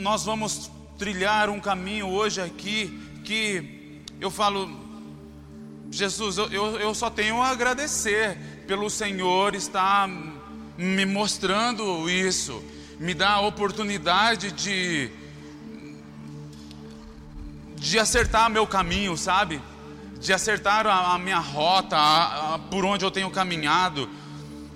nós vamos trilhar um caminho hoje aqui que eu falo, Jesus, eu, eu, eu só tenho a agradecer pelo Senhor estar me mostrando isso, me dá a oportunidade de de acertar meu caminho, sabe? De acertar a, a minha rota, a, a, por onde eu tenho caminhado,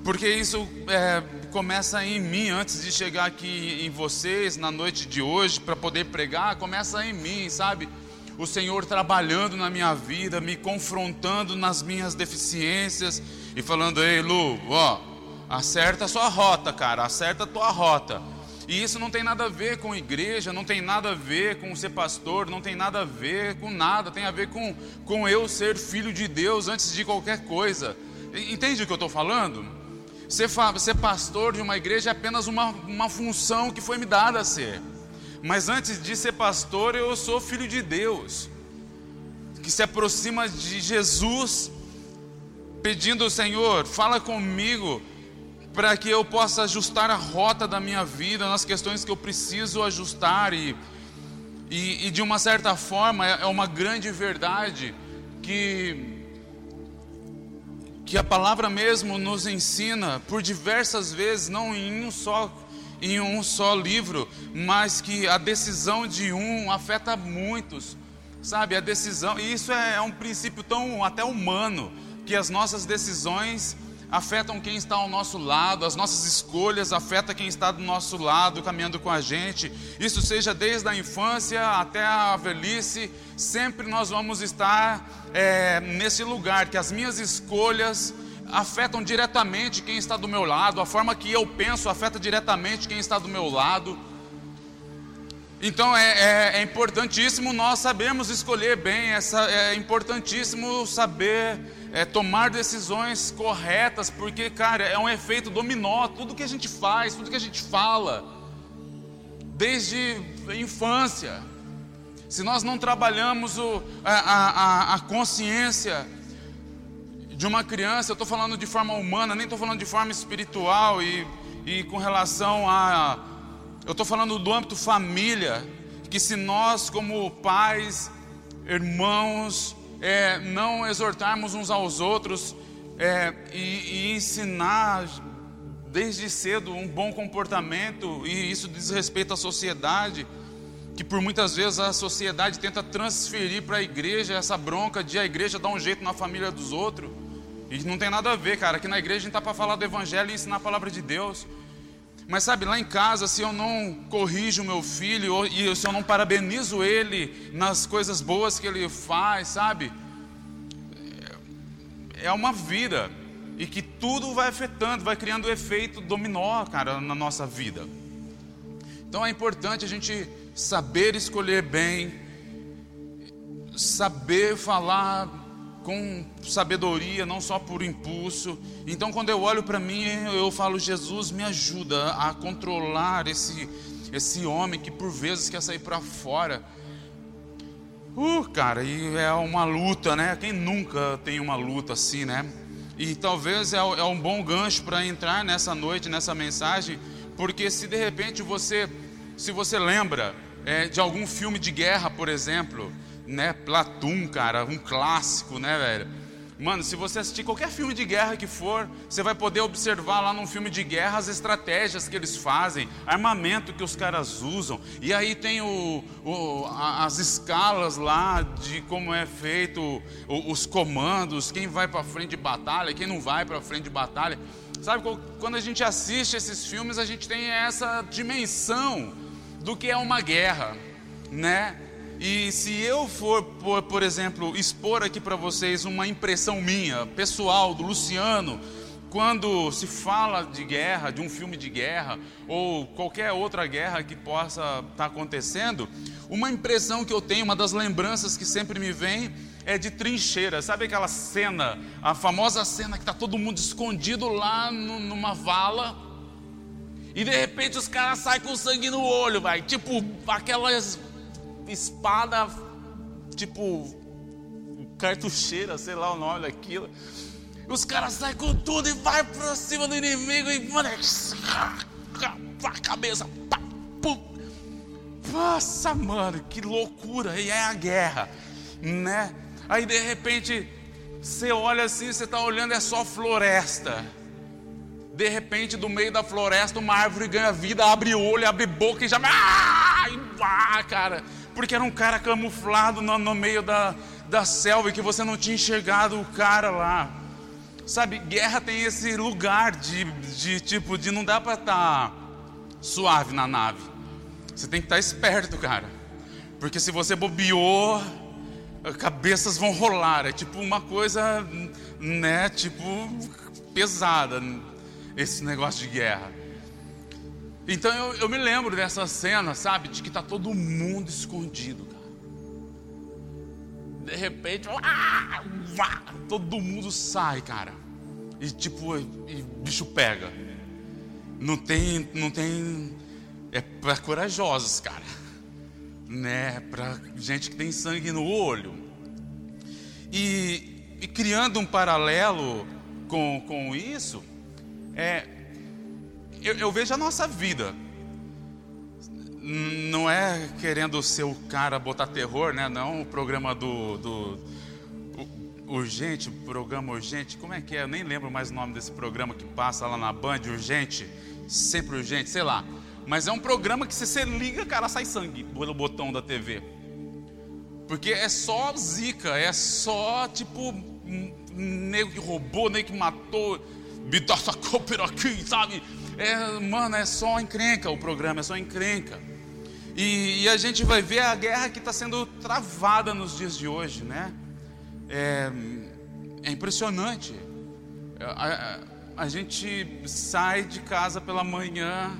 porque isso é, começa em mim antes de chegar aqui em vocês na noite de hoje para poder pregar, começa em mim, sabe? O Senhor trabalhando na minha vida, me confrontando nas minhas deficiências e falando: "Ei, Lu, ó, acerta a sua rota, cara, acerta a tua rota". E isso não tem nada a ver com igreja, não tem nada a ver com ser pastor, não tem nada a ver com nada, tem a ver com, com eu ser filho de Deus antes de qualquer coisa. Entende o que eu estou falando? Ser, ser pastor de uma igreja é apenas uma, uma função que foi me dada a ser. Mas antes de ser pastor, eu sou filho de Deus, que se aproxima de Jesus, pedindo ao Senhor, fala comigo, para que eu possa ajustar a rota da minha vida nas questões que eu preciso ajustar e, e, e de uma certa forma é, é uma grande verdade que que a palavra mesmo nos ensina por diversas vezes, não em um só em um só livro, mas que a decisão de um afeta muitos, sabe? A decisão, e isso é, é um princípio tão até humano, que as nossas decisões afetam quem está ao nosso lado, as nossas escolhas afetam quem está do nosso lado, caminhando com a gente. Isso seja desde a infância até a velhice, sempre nós vamos estar é, nesse lugar que as minhas escolhas afetam diretamente quem está do meu lado, a forma que eu penso afeta diretamente quem está do meu lado. Então é, é, é importantíssimo nós sabermos escolher bem, essa, é importantíssimo saber é, tomar decisões corretas, porque, cara, é um efeito dominó. Tudo que a gente faz, tudo que a gente fala, desde a infância. Se nós não trabalhamos o, a, a, a consciência de uma criança, eu estou falando de forma humana, nem estou falando de forma espiritual e, e com relação a. Eu estou falando do âmbito família, que se nós, como pais, irmãos, é, não exortarmos uns aos outros é, e, e ensinar desde cedo um bom comportamento, e isso diz respeito à sociedade, que por muitas vezes a sociedade tenta transferir para a igreja essa bronca de a igreja dar um jeito na família dos outros. E não tem nada a ver, cara. Aqui na igreja a gente está para falar do evangelho e ensinar a palavra de Deus. Mas sabe, lá em casa, se eu não corrijo meu filho e se eu não parabenizo ele nas coisas boas que ele faz, sabe? É uma vida e que tudo vai afetando, vai criando efeito dominó, cara, na nossa vida. Então é importante a gente saber escolher bem, saber falar com sabedoria, não só por impulso. Então, quando eu olho para mim, eu falo: Jesus, me ajuda a controlar esse, esse homem que por vezes quer sair para fora. Uh, cara, e é uma luta, né? Quem nunca tem uma luta assim, né? E talvez é, é um bom gancho para entrar nessa noite, nessa mensagem, porque se de repente você, se você lembra é, de algum filme de guerra, por exemplo, né? Platum, cara, um clássico, né, velho? Mano, se você assistir qualquer filme de guerra que for, você vai poder observar lá num filme de guerra as estratégias que eles fazem, armamento que os caras usam. E aí tem o, o as escalas lá de como é feito os comandos, quem vai para frente de batalha, quem não vai para frente de batalha. Sabe, quando a gente assiste esses filmes, a gente tem essa dimensão do que é uma guerra, né? E se eu for, por, por exemplo, expor aqui para vocês uma impressão minha, pessoal, do Luciano, quando se fala de guerra, de um filme de guerra, ou qualquer outra guerra que possa estar tá acontecendo, uma impressão que eu tenho, uma das lembranças que sempre me vem, é de trincheira. Sabe aquela cena, a famosa cena que está todo mundo escondido lá no, numa vala, e de repente os caras saem com sangue no olho, vai. Tipo, aquelas espada, tipo, cartucheira, sei lá o nome daquilo. Os caras saem com tudo e vai pra cima do inimigo e, mano, a cabeça, pá, pum. Nossa, mano, que loucura! E é a guerra, né? Aí de repente você olha assim, você está olhando, é só floresta. De repente, do meio da floresta, uma árvore ganha vida, abre olho, abre boca e já. Ah cara! Porque era um cara camuflado no, no meio da, da selva e que você não tinha enxergado o cara lá. Sabe, guerra tem esse lugar de, de tipo, de não dá para estar tá suave na nave. Você tem que estar tá esperto, cara. Porque se você bobeou, cabeças vão rolar. É tipo uma coisa, né, tipo, pesada, esse negócio de guerra. Então eu, eu me lembro dessa cena, sabe, de que tá todo mundo escondido, cara. De repente, todo mundo sai, cara. E tipo, e bicho pega. Não tem, não tem. É para corajosos, cara. Né? Para gente que tem sangue no olho. E, e criando um paralelo com, com isso, é, eu, eu vejo a nossa vida não é querendo ser o cara botar terror, né? Não o programa do, do urgente, programa urgente, como é que é? Eu nem lembro mais o nome desse programa que passa lá na Band, urgente, sempre urgente, sei lá. Mas é um programa que se você liga, cara, sai sangue pelo botão da TV. Porque é só zica, é só tipo nego que roubou, nego que matou, me dá essa aqui, sabe? É, mano, é só encrenca o programa, é só encrenca. E, e a gente vai ver a guerra que está sendo travada nos dias de hoje, né? É, é impressionante. A, a, a gente sai de casa pela manhã,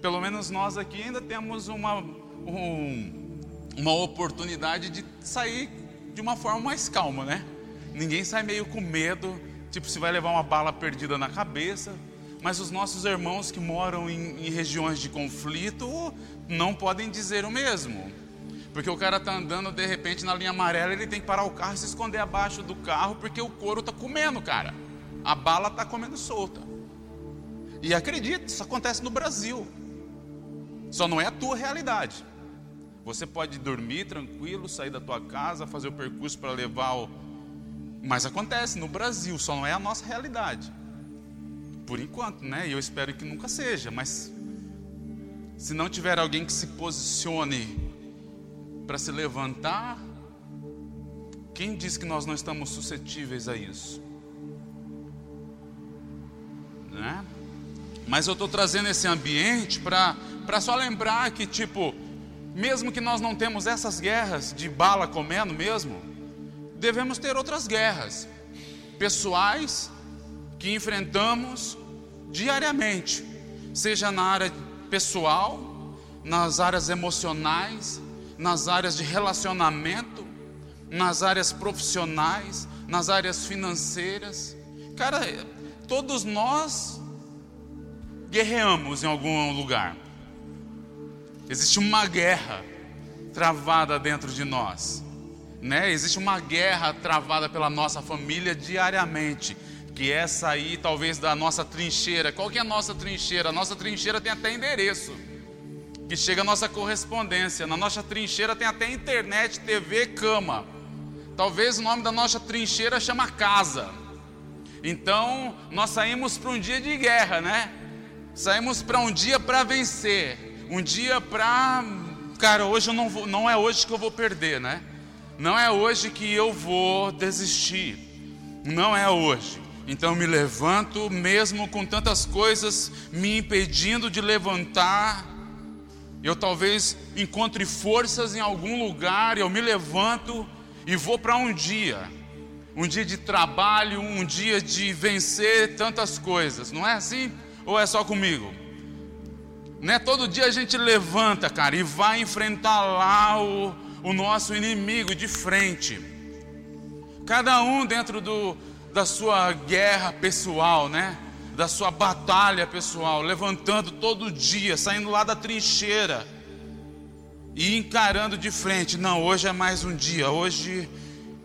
pelo menos nós aqui ainda temos uma, um, uma oportunidade de sair de uma forma mais calma, né? Ninguém sai meio com medo, tipo se vai levar uma bala perdida na cabeça. Mas os nossos irmãos que moram em, em regiões de conflito não podem dizer o mesmo. Porque o cara está andando de repente na linha amarela, ele tem que parar o carro e se esconder abaixo do carro, porque o couro está comendo, cara. A bala está comendo solta. E acredite, isso acontece no Brasil. Só não é a tua realidade. Você pode dormir tranquilo, sair da tua casa, fazer o percurso para levar o. Mas acontece no Brasil, só não é a nossa realidade. Por enquanto, né? E eu espero que nunca seja, mas se não tiver alguém que se posicione para se levantar, quem diz que nós não estamos suscetíveis a isso? Né? Mas eu estou trazendo esse ambiente para só lembrar que, tipo, mesmo que nós não temos essas guerras de bala comendo mesmo, devemos ter outras guerras pessoais que enfrentamos diariamente, seja na área pessoal, nas áreas emocionais, nas áreas de relacionamento, nas áreas profissionais, nas áreas financeiras. Cara, todos nós guerreamos em algum lugar. Existe uma guerra travada dentro de nós, né? Existe uma guerra travada pela nossa família diariamente que é sair talvez da nossa trincheira. Qual que é a nossa trincheira? A nossa trincheira tem até endereço, que chega a nossa correspondência. Na nossa trincheira tem até internet, TV, cama. Talvez o nome da nossa trincheira chama casa. Então, nós saímos para um dia de guerra, né? Saímos para um dia para vencer, um dia para, cara, hoje eu não vou, não é hoje que eu vou perder, né? Não é hoje que eu vou desistir. Não é hoje. Então eu me levanto, mesmo com tantas coisas me impedindo de levantar. Eu talvez encontre forças em algum lugar, eu me levanto e vou para um dia. Um dia de trabalho, um dia de vencer tantas coisas. Não é assim? Ou é só comigo? Né? Todo dia a gente levanta, cara, e vai enfrentar lá o, o nosso inimigo de frente. Cada um dentro do, da sua guerra pessoal, né? Da sua batalha pessoal, levantando todo dia, saindo lá da trincheira e encarando de frente. Não, hoje é mais um dia. Hoje,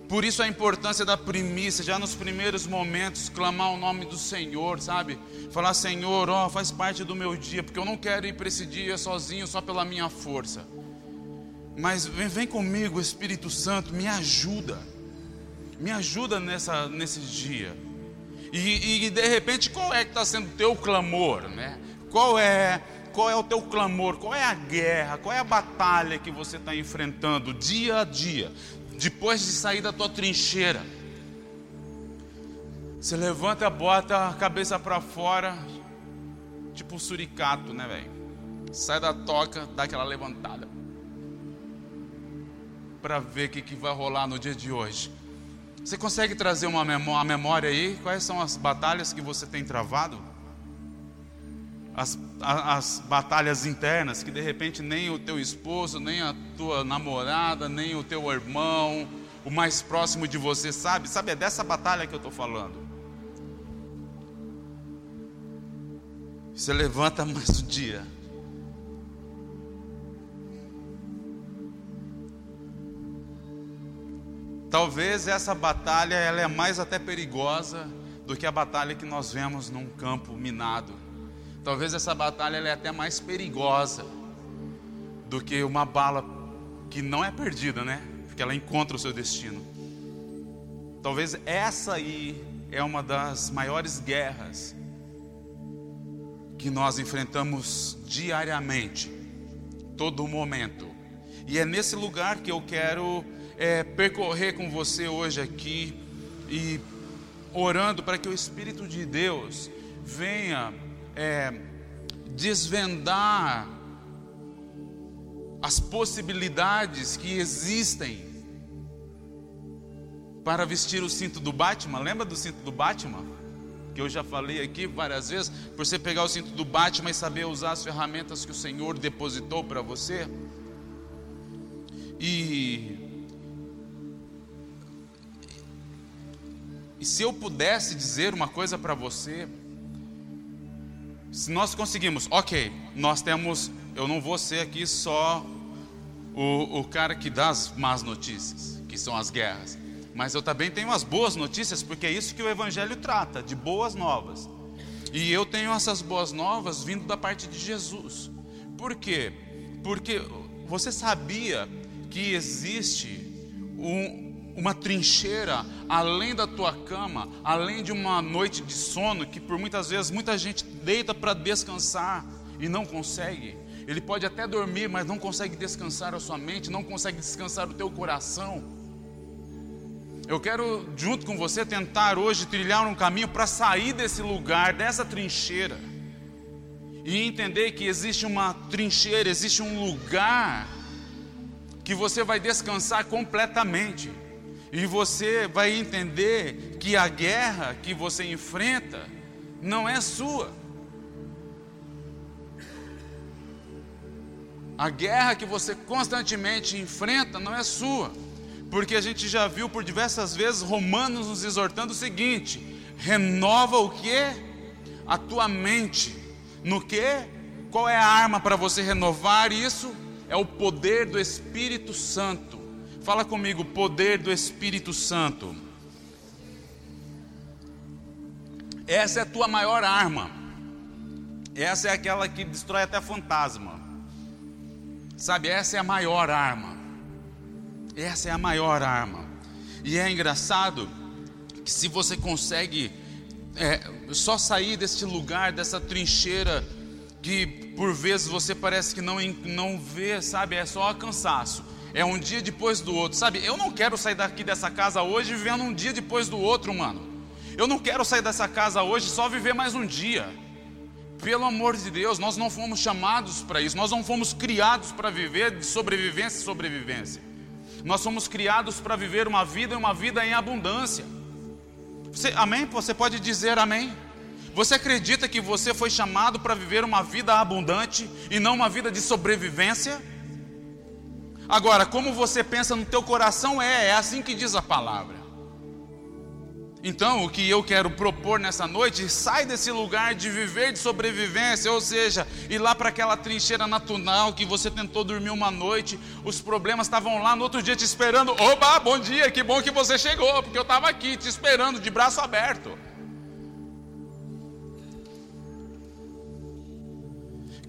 por isso a importância da primícia, já nos primeiros momentos, clamar o nome do Senhor, sabe? Falar, Senhor, ó, faz parte do meu dia, porque eu não quero ir para esse dia sozinho só pela minha força. Mas vem, vem comigo, Espírito Santo, me ajuda. Me ajuda nessa, nesse dia. E, e de repente, qual é que está sendo o teu clamor? Né? Qual é qual é o teu clamor, qual é a guerra, qual é a batalha que você está enfrentando dia a dia, depois de sair da tua trincheira. Você levanta, bota a cabeça para fora, tipo um suricato, né, velho? Sai da toca, dá aquela levantada. Para ver o que, que vai rolar no dia de hoje. Você consegue trazer uma memória aí? Quais são as batalhas que você tem travado? As, as, batalhas internas que de repente nem o teu esposo, nem a tua namorada, nem o teu irmão, o mais próximo de você sabe. Sabe, é dessa batalha que eu estou falando. Você levanta mais um dia. Talvez essa batalha ela é mais até perigosa do que a batalha que nós vemos num campo minado. Talvez essa batalha ela é até mais perigosa do que uma bala que não é perdida, né? Porque ela encontra o seu destino. Talvez essa aí é uma das maiores guerras que nós enfrentamos diariamente, todo momento. E é nesse lugar que eu quero é, percorrer com você hoje aqui e orando para que o Espírito de Deus venha é, desvendar as possibilidades que existem para vestir o cinto do Batman. Lembra do cinto do Batman? que eu já falei aqui várias vezes, por você pegar o cinto do Batman e saber usar as ferramentas que o Senhor depositou para você. E E se eu pudesse dizer uma coisa para você, se nós conseguimos, ok, nós temos, eu não vou ser aqui só o, o cara que dá as más notícias, que são as guerras. Mas eu também tenho as boas notícias, porque é isso que o Evangelho trata, de boas novas. E eu tenho essas boas novas vindo da parte de Jesus. Por quê? Porque você sabia que existe um, uma trincheira além da tua cama, além de uma noite de sono, que por muitas vezes muita gente deita para descansar e não consegue. Ele pode até dormir, mas não consegue descansar a sua mente, não consegue descansar o teu coração. Eu quero, junto com você, tentar hoje trilhar um caminho para sair desse lugar, dessa trincheira, e entender que existe uma trincheira, existe um lugar que você vai descansar completamente, e você vai entender que a guerra que você enfrenta não é sua. A guerra que você constantemente enfrenta não é sua. Porque a gente já viu por diversas vezes Romanos nos exortando o seguinte: renova o que? A tua mente. No que? Qual é a arma para você renovar isso? É o poder do Espírito Santo. Fala comigo, poder do Espírito Santo. Essa é a tua maior arma. Essa é aquela que destrói até fantasma. Sabe, essa é a maior arma. Essa é a maior arma. E é engraçado que se você consegue é, só sair deste lugar, dessa trincheira, que por vezes você parece que não, não vê, sabe? É só cansaço. É um dia depois do outro, sabe? Eu não quero sair daqui dessa casa hoje vivendo um dia depois do outro, mano. Eu não quero sair dessa casa hoje só viver mais um dia. Pelo amor de Deus, nós não fomos chamados para isso, nós não fomos criados para viver de sobrevivência e sobrevivência. Nós somos criados para viver uma vida e uma vida em abundância. Você, amém? Você pode dizer amém? Você acredita que você foi chamado para viver uma vida abundante e não uma vida de sobrevivência? Agora, como você pensa no teu coração é, é assim que diz a palavra. Então, o que eu quero propor nessa noite, sai desse lugar de viver de sobrevivência, ou seja, ir lá para aquela trincheira natural que você tentou dormir uma noite, os problemas estavam lá no outro dia te esperando. Oba, bom dia, que bom que você chegou, porque eu estava aqui te esperando de braço aberto.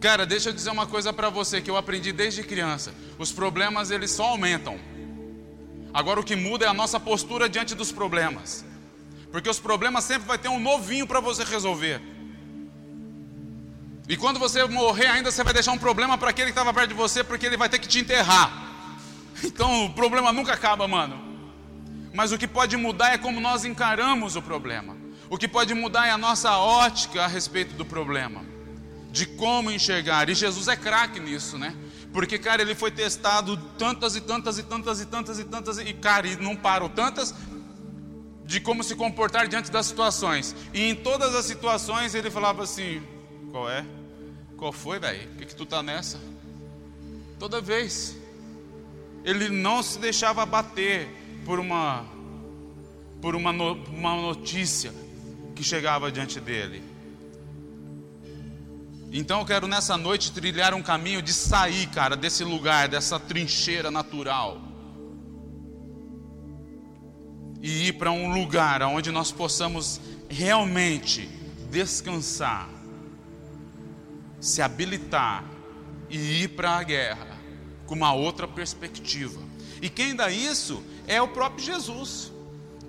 Cara, deixa eu dizer uma coisa para você que eu aprendi desde criança. Os problemas eles só aumentam. Agora o que muda é a nossa postura diante dos problemas. Porque os problemas sempre vai ter um novinho para você resolver. E quando você morrer ainda você vai deixar um problema para aquele que estava perto de você, porque ele vai ter que te enterrar. Então o problema nunca acaba, mano. Mas o que pode mudar é como nós encaramos o problema. O que pode mudar é a nossa ótica a respeito do problema de como enxergar. E Jesus é craque nisso, né? Porque, cara, ele foi testado tantas e tantas e tantas e tantas e tantas, e, cara, e não parou tantas de como se comportar diante das situações. E em todas as situações ele falava assim: qual é? Qual foi, velho? O que, que tu tá nessa? Toda vez. Ele não se deixava bater por uma por uma, no, uma notícia que chegava diante dele. Então eu quero nessa noite trilhar um caminho de sair, cara, desse lugar, dessa trincheira natural. E ir para um lugar onde nós possamos realmente descansar, se habilitar e ir para a guerra com uma outra perspectiva. E quem dá isso é o próprio Jesus.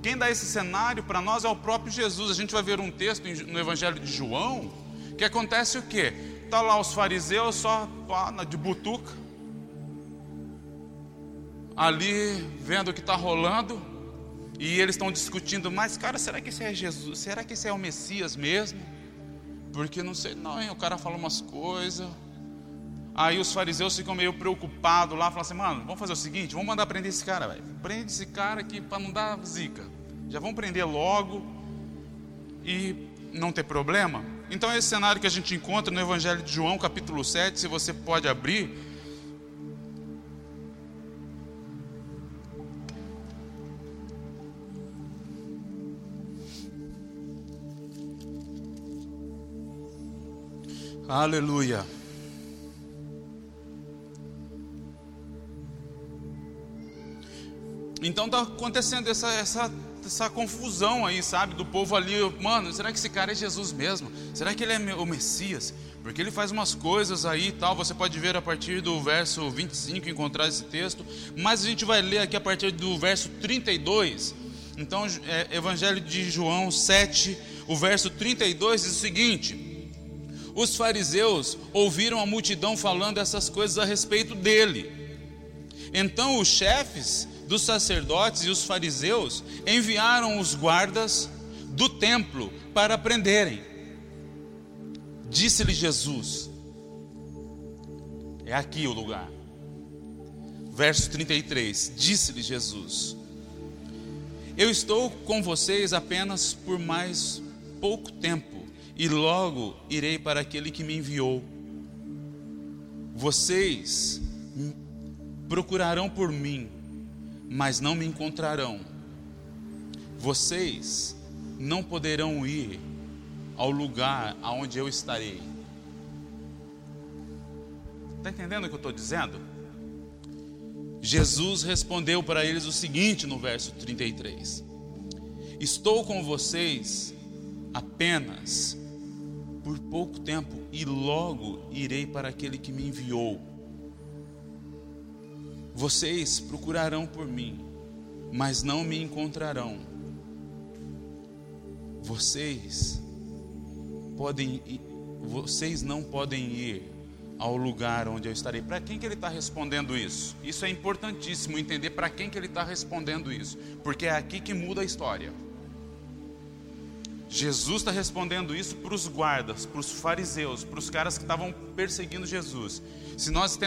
Quem dá esse cenário para nós é o próprio Jesus. A gente vai ver um texto no Evangelho de João que acontece o quê? Tá lá os fariseus só de butuca, ali vendo o que está rolando, e eles estão discutindo, mas cara, será que esse é Jesus? Será que esse é o Messias mesmo? Porque não sei, não, hein? o cara fala umas coisas. Aí os fariseus ficam meio preocupados lá, falam assim, mano, vamos fazer o seguinte, vamos mandar prender esse cara, velho. Prende esse cara aqui para não dar zica. Já vamos prender logo e não ter problema. Então, esse cenário que a gente encontra no Evangelho de João, capítulo 7, se você pode abrir. Aleluia. Então está acontecendo essa, essa essa confusão aí, sabe? Do povo ali, mano, será que esse cara é Jesus mesmo? Será que ele é o Messias? Porque ele faz umas coisas aí e tal, você pode ver a partir do verso 25, encontrar esse texto, mas a gente vai ler aqui a partir do verso 32. Então, é, Evangelho de João 7, o verso 32 diz o seguinte: Os fariseus ouviram a multidão falando essas coisas a respeito dele. Então os chefes dos sacerdotes e os fariseus enviaram os guardas do templo para prenderem. Disse-lhe Jesus: É aqui o lugar. Verso 33: Disse-lhe Jesus: Eu estou com vocês apenas por mais pouco tempo, e logo irei para aquele que me enviou. Vocês procurarão por mim mas não me encontrarão. Vocês não poderão ir ao lugar aonde eu estarei. Está entendendo o que eu estou dizendo? Jesus respondeu para eles o seguinte no verso 33: Estou com vocês apenas por pouco tempo e logo irei para aquele que me enviou. Vocês procurarão por mim, mas não me encontrarão. Vocês podem, vocês não podem ir ao lugar onde eu estarei. Para quem que ele está respondendo isso? Isso é importantíssimo entender para quem que ele está respondendo isso, porque é aqui que muda a história. Jesus está respondendo isso para os guardas, para os fariseus, para os caras que estavam perseguindo Jesus. Se nós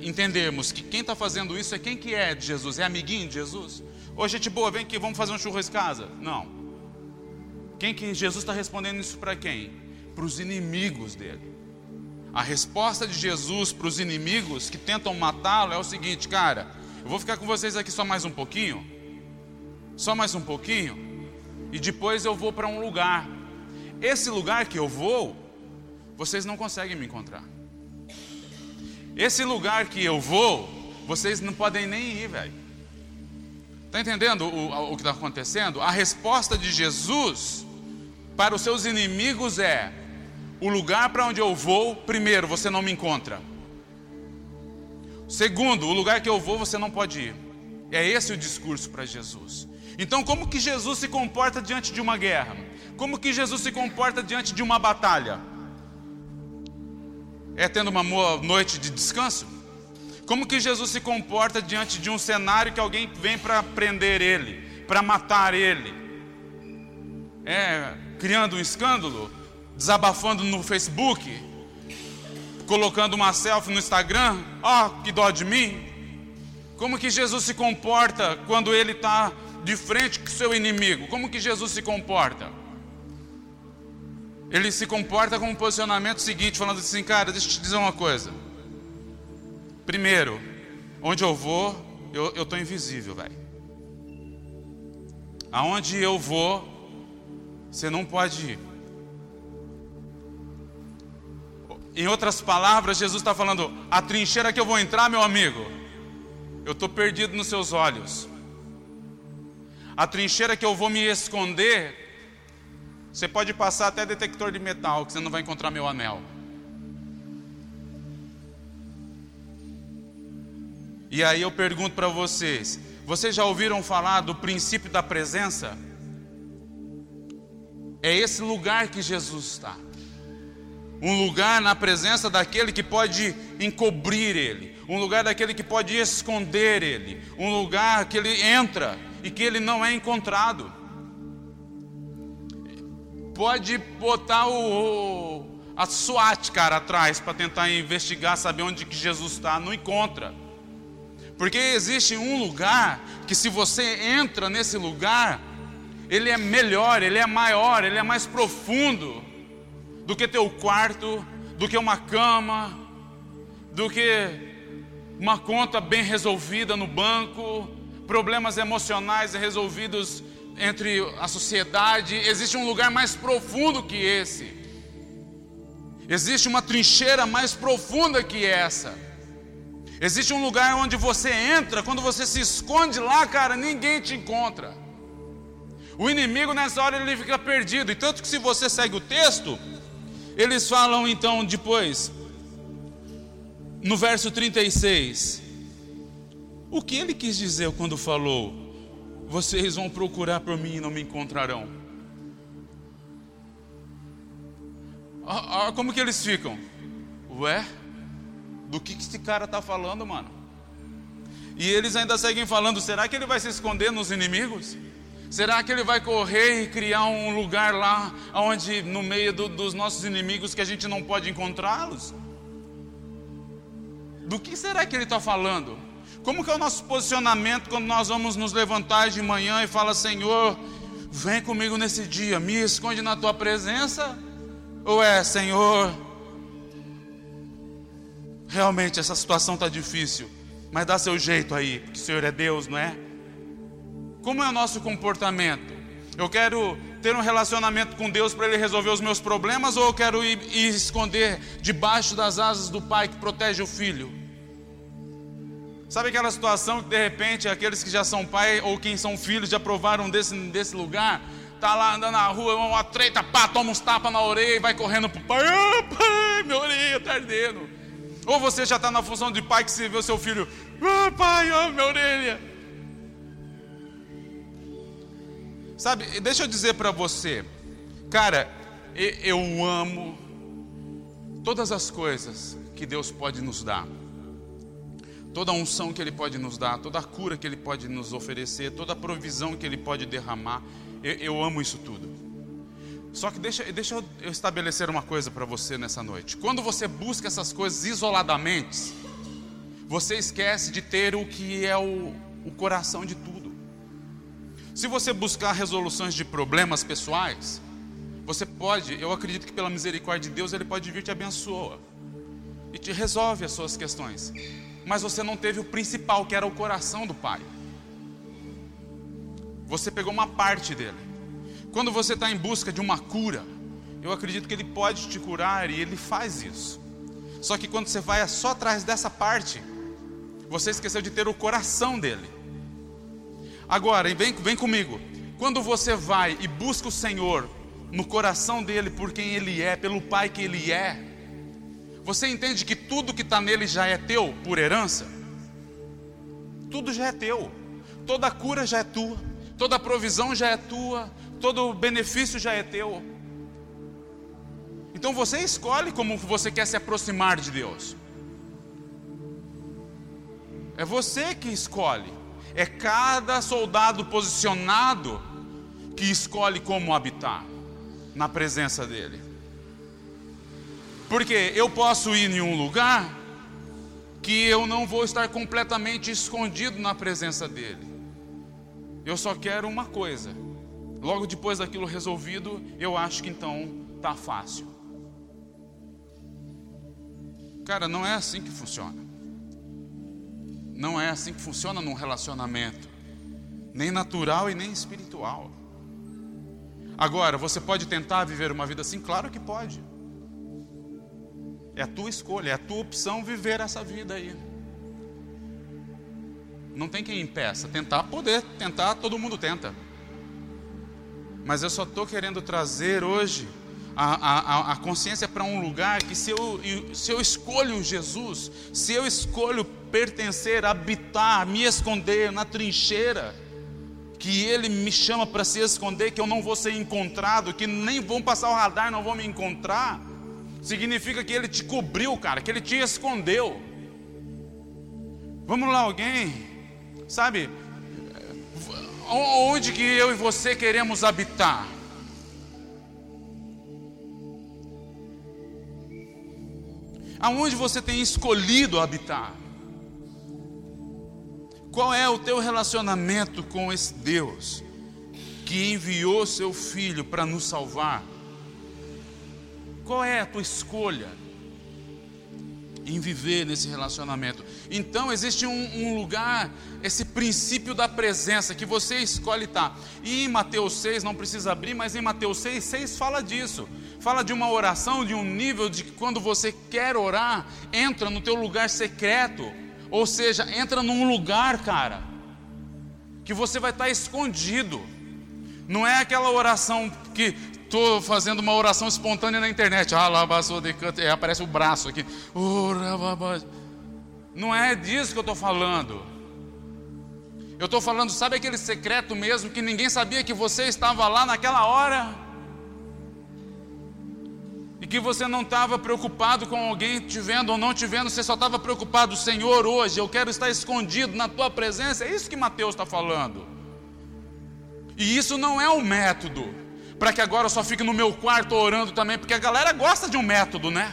entendermos que quem está fazendo isso é quem que é de Jesus, é amiguinho de Jesus. Ô gente boa, vem aqui, vamos fazer um churras casa. Não. Quem que Jesus está respondendo isso para quem? Para os inimigos dele. A resposta de Jesus para os inimigos que tentam matá-lo é o seguinte, cara, eu vou ficar com vocês aqui só mais um pouquinho, só mais um pouquinho, e depois eu vou para um lugar. Esse lugar que eu vou, vocês não conseguem me encontrar. Esse lugar que eu vou, vocês não podem nem ir, velho. Está entendendo o, o que está acontecendo? A resposta de Jesus para os seus inimigos é: o lugar para onde eu vou, primeiro, você não me encontra. Segundo, o lugar que eu vou, você não pode ir. É esse o discurso para Jesus. Então, como que Jesus se comporta diante de uma guerra? Como que Jesus se comporta diante de uma batalha? É tendo uma boa noite de descanso? Como que Jesus se comporta diante de um cenário que alguém vem para prender ele, para matar ele? É criando um escândalo, desabafando no Facebook, colocando uma selfie no Instagram? Ó, oh, que dó de mim! Como que Jesus se comporta quando ele está de frente com seu inimigo? Como que Jesus se comporta? Ele se comporta com um posicionamento seguinte, falando assim, cara, deixa eu te dizer uma coisa. Primeiro, onde eu vou, eu estou invisível, velho. Aonde eu vou, você não pode ir. Em outras palavras, Jesus está falando: a trincheira que eu vou entrar, meu amigo, eu estou perdido nos seus olhos. A trincheira que eu vou me esconder, você pode passar até detector de metal, que você não vai encontrar meu anel. E aí eu pergunto para vocês: vocês já ouviram falar do princípio da presença? É esse lugar que Jesus está. Um lugar na presença daquele que pode encobrir ele, um lugar daquele que pode esconder ele, um lugar que ele entra e que ele não é encontrado. Pode botar o, a SWAT, cara, atrás para tentar investigar, saber onde que Jesus está, não encontra. Porque existe um lugar que se você entra nesse lugar, ele é melhor, ele é maior, ele é mais profundo do que teu quarto, do que uma cama, do que uma conta bem resolvida no banco, problemas emocionais resolvidos entre a sociedade. Existe um lugar mais profundo que esse. Existe uma trincheira mais profunda que essa. Existe um lugar onde você entra, quando você se esconde lá, cara, ninguém te encontra. O inimigo nessa hora ele fica perdido. E tanto que se você segue o texto, eles falam então depois, no verso 36, o que ele quis dizer quando falou: Vocês vão procurar por mim e não me encontrarão? Como que eles ficam? Ué? do que, que esse cara está falando, mano. E eles ainda seguem falando: será que ele vai se esconder nos inimigos? Será que ele vai correr e criar um lugar lá, onde no meio do, dos nossos inimigos que a gente não pode encontrá-los? Do que será que ele está falando? Como que é o nosso posicionamento quando nós vamos nos levantar de manhã e fala Senhor, vem comigo nesse dia, me esconde na tua presença? Ou é Senhor, realmente essa situação está difícil, mas dá seu jeito aí, porque o Senhor é Deus, não é? Como é o nosso comportamento? Eu quero ter um relacionamento com Deus para Ele resolver os meus problemas, ou eu quero ir, ir esconder debaixo das asas do Pai que protege o filho? Sabe aquela situação que de repente aqueles que já são pai ou quem são filhos já provaram desse, desse lugar? Tá lá andando na rua, uma treta, pá, toma uns tapas na orelha e vai correndo pro pai. Ah, pai, minha orelha tá ardendo. Ou você já está na função de pai que você vê o seu filho, ah, pai, oh, minha orelha. Sabe, deixa eu dizer para você, cara, eu amo todas as coisas que Deus pode nos dar, toda a unção que Ele pode nos dar, toda a cura que Ele pode nos oferecer, toda a provisão que Ele pode derramar, eu, eu amo isso tudo. Só que deixa, deixa eu estabelecer uma coisa para você nessa noite. Quando você busca essas coisas isoladamente, você esquece de ter o que é o, o coração de tudo. Se você buscar resoluções de problemas pessoais, você pode, eu acredito que pela misericórdia de Deus, Ele pode vir te abençoar e te resolve as suas questões. Mas você não teve o principal, que era o coração do Pai. Você pegou uma parte dele. Quando você está em busca de uma cura, eu acredito que Ele pode te curar e Ele faz isso. Só que quando você vai só atrás dessa parte, você esqueceu de ter o coração dele. Agora, vem, vem comigo. Quando você vai e busca o Senhor no coração dele por quem ele é, pelo pai que ele é. Você entende que tudo que está nele já é teu por herança? Tudo já é teu, toda cura já é tua, toda provisão já é tua, todo benefício já é teu. Então você escolhe como você quer se aproximar de Deus. É você que escolhe. É cada soldado posicionado que escolhe como habitar na presença dele. Porque eu posso ir em um lugar que eu não vou estar completamente escondido na presença dele. Eu só quero uma coisa. Logo depois daquilo resolvido, eu acho que então tá fácil. Cara, não é assim que funciona. Não é assim que funciona num relacionamento, nem natural e nem espiritual. Agora, você pode tentar viver uma vida assim? Claro que pode. É a tua escolha, é a tua opção viver essa vida aí. Não tem quem impeça. Tentar, poder tentar, todo mundo tenta. Mas eu só estou querendo trazer hoje a, a, a consciência para um lugar que se eu, se eu escolho Jesus, se eu escolho pertencer, habitar, me esconder na trincheira, que Ele me chama para se esconder, que eu não vou ser encontrado, que nem vão passar o radar, não vão me encontrar, significa que Ele te cobriu, cara, que Ele te escondeu. Vamos lá, alguém, sabe, onde que eu e você queremos habitar? Aonde você tem escolhido habitar? Qual é o teu relacionamento com esse Deus que enviou seu filho para nos salvar? Qual é a tua escolha em viver nesse relacionamento? Então existe um, um lugar, esse princípio da presença que você escolhe estar. E em Mateus 6, não precisa abrir, mas em Mateus 6, 6 fala disso. Fala de uma oração, de um nível de que quando você quer orar, entra no teu lugar secreto ou seja, entra num lugar, cara, que você vai estar escondido. Não é aquela oração que estou fazendo uma oração espontânea na internet. Ah, canto, aparece o braço aqui. Não é disso que eu estou falando. Eu estou falando, sabe aquele secreto mesmo que ninguém sabia que você estava lá naquela hora? e que você não estava preocupado com alguém te vendo ou não te vendo, você só estava preocupado, Senhor, hoje eu quero estar escondido na tua presença, é isso que Mateus está falando. E isso não é um método, para que agora eu só fique no meu quarto orando também, porque a galera gosta de um método, né?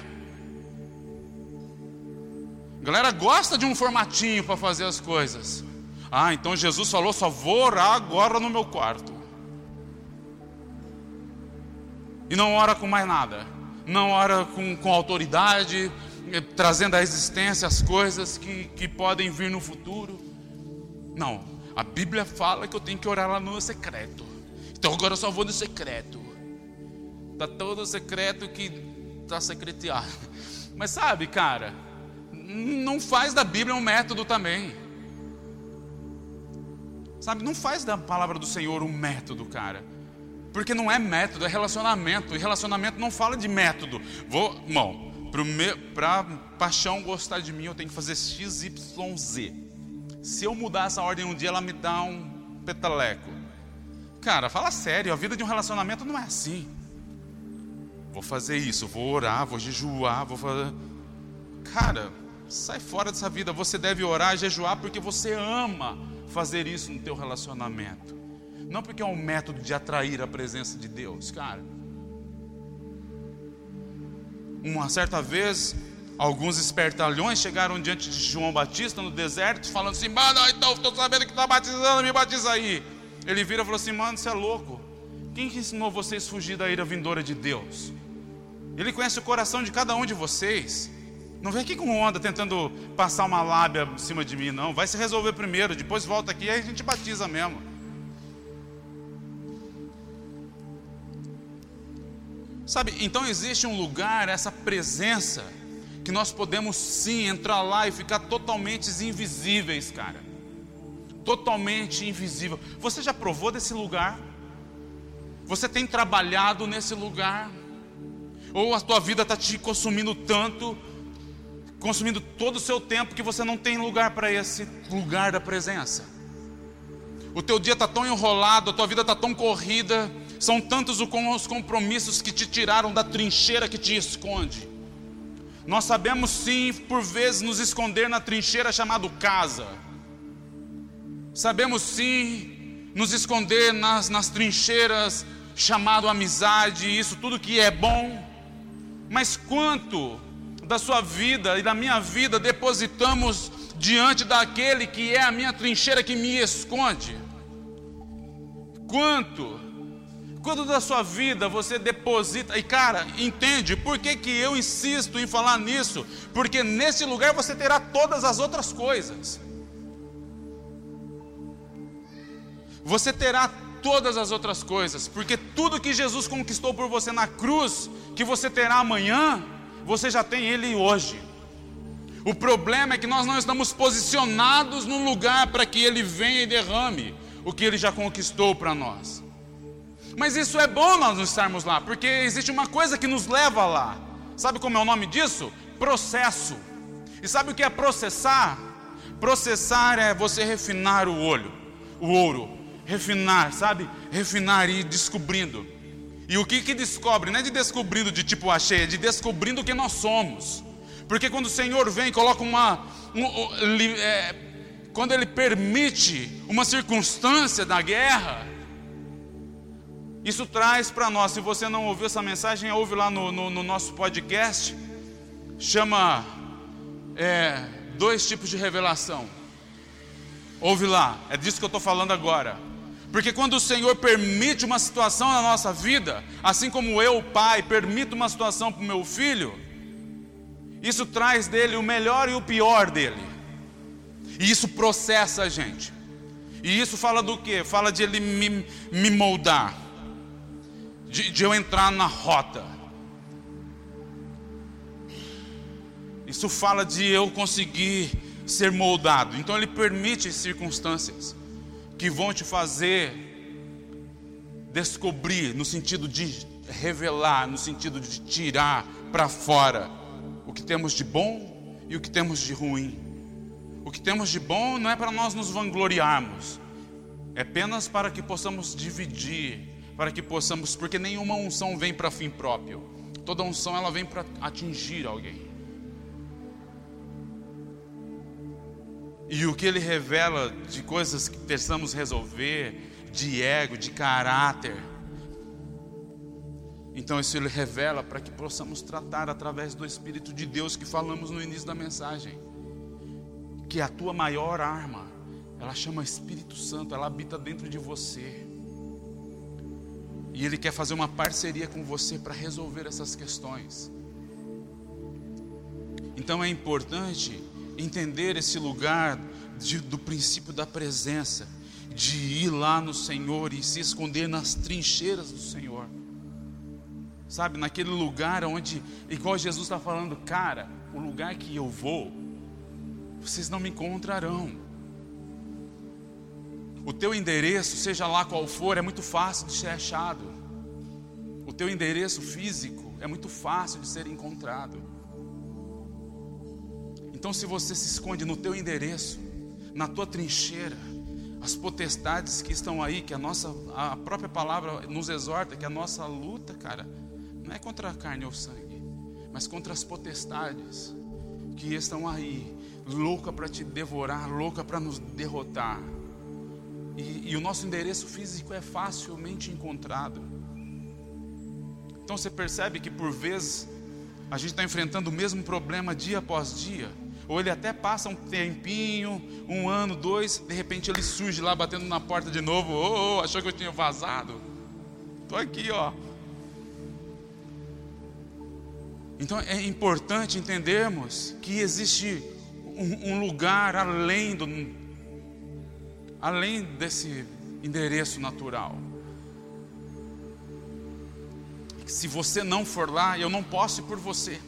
A galera gosta de um formatinho para fazer as coisas. Ah, então Jesus falou: só vou orar agora no meu quarto. E não ora com mais nada não ora com, com autoridade, eh, trazendo à existência as coisas que, que podem vir no futuro. Não, a Bíblia fala que eu tenho que orar lá no secreto. Então agora eu só vou no secreto. Está todo secreto que está secreteado. Mas sabe, cara, não faz da Bíblia um método também. Sabe, não faz da palavra do Senhor um método, cara. Porque não é método, é relacionamento. E relacionamento não fala de método. Vou, irmão, para paixão gostar de mim, eu tenho que fazer X, Y, Z. Se eu mudar essa ordem um dia, ela me dá um petaleco. Cara, fala sério, a vida de um relacionamento não é assim. Vou fazer isso, vou orar, vou jejuar, vou fazer. Cara, sai fora dessa vida. Você deve orar, jejuar, porque você ama fazer isso no teu relacionamento. Não porque é um método de atrair a presença de Deus, cara. Uma certa vez, alguns espertalhões chegaram diante de João Batista no deserto, falando assim: Mano, então estou sabendo que está batizando, me batiza aí. Ele vira e falou assim: Mano, você é louco. Quem que ensinou vocês a fugir da ira vindoura de Deus? Ele conhece o coração de cada um de vocês. Não vem aqui com onda tentando passar uma lábia em cima de mim, não. Vai se resolver primeiro, depois volta aqui e aí a gente batiza mesmo. Sabe, então existe um lugar, essa presença, que nós podemos sim entrar lá e ficar totalmente invisíveis, cara. Totalmente invisível. Você já provou desse lugar? Você tem trabalhado nesse lugar? Ou a tua vida está te consumindo tanto, consumindo todo o seu tempo, que você não tem lugar para esse lugar da presença? O teu dia está tão enrolado, a tua vida está tão corrida, são tantos os compromissos que te tiraram da trincheira que te esconde. Nós sabemos sim, por vezes, nos esconder na trincheira chamado casa. Sabemos sim nos esconder nas, nas trincheiras chamado amizade, isso tudo que é bom. Mas quanto da sua vida e da minha vida depositamos diante daquele que é a minha trincheira que me esconde? Quanto? Quanto da sua vida você deposita? E cara, entende por que, que eu insisto em falar nisso? Porque nesse lugar você terá todas as outras coisas. Você terá todas as outras coisas, porque tudo que Jesus conquistou por você na cruz, que você terá amanhã, você já tem ele hoje. O problema é que nós não estamos posicionados no lugar para que ele venha e derrame o que ele já conquistou para nós. Mas isso é bom nós não estarmos lá, porque existe uma coisa que nos leva lá. Sabe como é o nome disso? Processo. E sabe o que é processar? Processar é você refinar o olho, o ouro refinar, sabe? Refinar e ir descobrindo. E o que que descobre? Não é de descobrindo de tipo achei, é de descobrindo quem nós somos. Porque quando o Senhor vem coloca uma. Um, é, quando Ele permite uma circunstância da guerra, isso traz para nós. Se você não ouviu essa mensagem, ouve lá no, no, no nosso podcast. Chama é, dois tipos de revelação. Ouve lá, é disso que eu estou falando agora. Porque quando o Senhor permite uma situação na nossa vida, assim como eu, pai, permito uma situação para o meu filho, isso traz dele o melhor e o pior dele. E isso processa a gente. E isso fala do que? Fala de ele me, me moldar, de, de eu entrar na rota. Isso fala de eu conseguir ser moldado. Então ele permite circunstâncias que vão te fazer descobrir, no sentido de revelar, no sentido de tirar para fora o que temos de bom e o que temos de ruim. O que temos de bom não é para nós nos vangloriarmos, é apenas para que possamos dividir, para que possamos, porque nenhuma unção vem para fim próprio. Toda unção ela vem para atingir alguém. E o que ele revela de coisas que precisamos resolver, de ego, de caráter. Então isso ele revela para que possamos tratar através do Espírito de Deus que falamos no início da mensagem. Que a tua maior arma, ela chama Espírito Santo, ela habita dentro de você. E ele quer fazer uma parceria com você para resolver essas questões. Então é importante entender esse lugar de, do princípio da presença, de ir lá no Senhor e se esconder nas trincheiras do Senhor. Sabe, naquele lugar onde, igual Jesus está falando, cara, o lugar que eu vou, vocês não me encontrarão. O teu endereço, seja lá qual for, é muito fácil de ser achado. O teu endereço físico é muito fácil de ser encontrado. Então, se você se esconde no teu endereço, na tua trincheira, as potestades que estão aí, que a nossa, a própria palavra nos exorta, que a nossa luta, cara, não é contra a carne ou sangue, mas contra as potestades que estão aí, louca para te devorar, louca para nos derrotar. E, e o nosso endereço físico é facilmente encontrado. Então você percebe que por vezes a gente está enfrentando o mesmo problema dia após dia. Ou ele até passa um tempinho, um ano, dois, de repente ele surge lá batendo na porta de novo. Oh, oh achou que eu tinha vazado? Estou aqui, ó. Então é importante entendermos que existe um, um lugar além do, além desse endereço natural. Se você não for lá, eu não posso ir por você.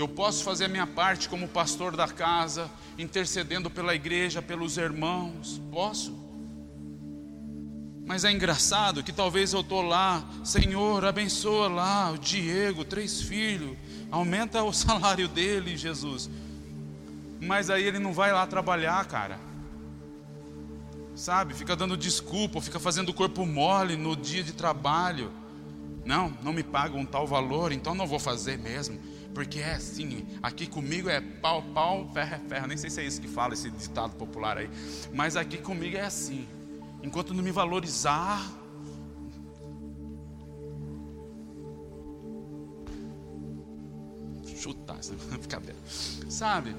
Eu posso fazer a minha parte como pastor da casa, intercedendo pela igreja, pelos irmãos. Posso. Mas é engraçado que talvez eu estou lá, Senhor, abençoa lá o Diego, três filhos, aumenta o salário dele, Jesus. Mas aí ele não vai lá trabalhar, cara. Sabe? Fica dando desculpa, fica fazendo o corpo mole no dia de trabalho. Não, não me pagam um tal valor, então não vou fazer mesmo. Porque é assim, aqui comigo é pau, pau, ferro, é ferro. Nem sei se é isso que fala, esse ditado popular aí. Mas aqui comigo é assim. Enquanto não me valorizar. Chutar, bem. Sabe?